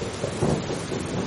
ハハハハ!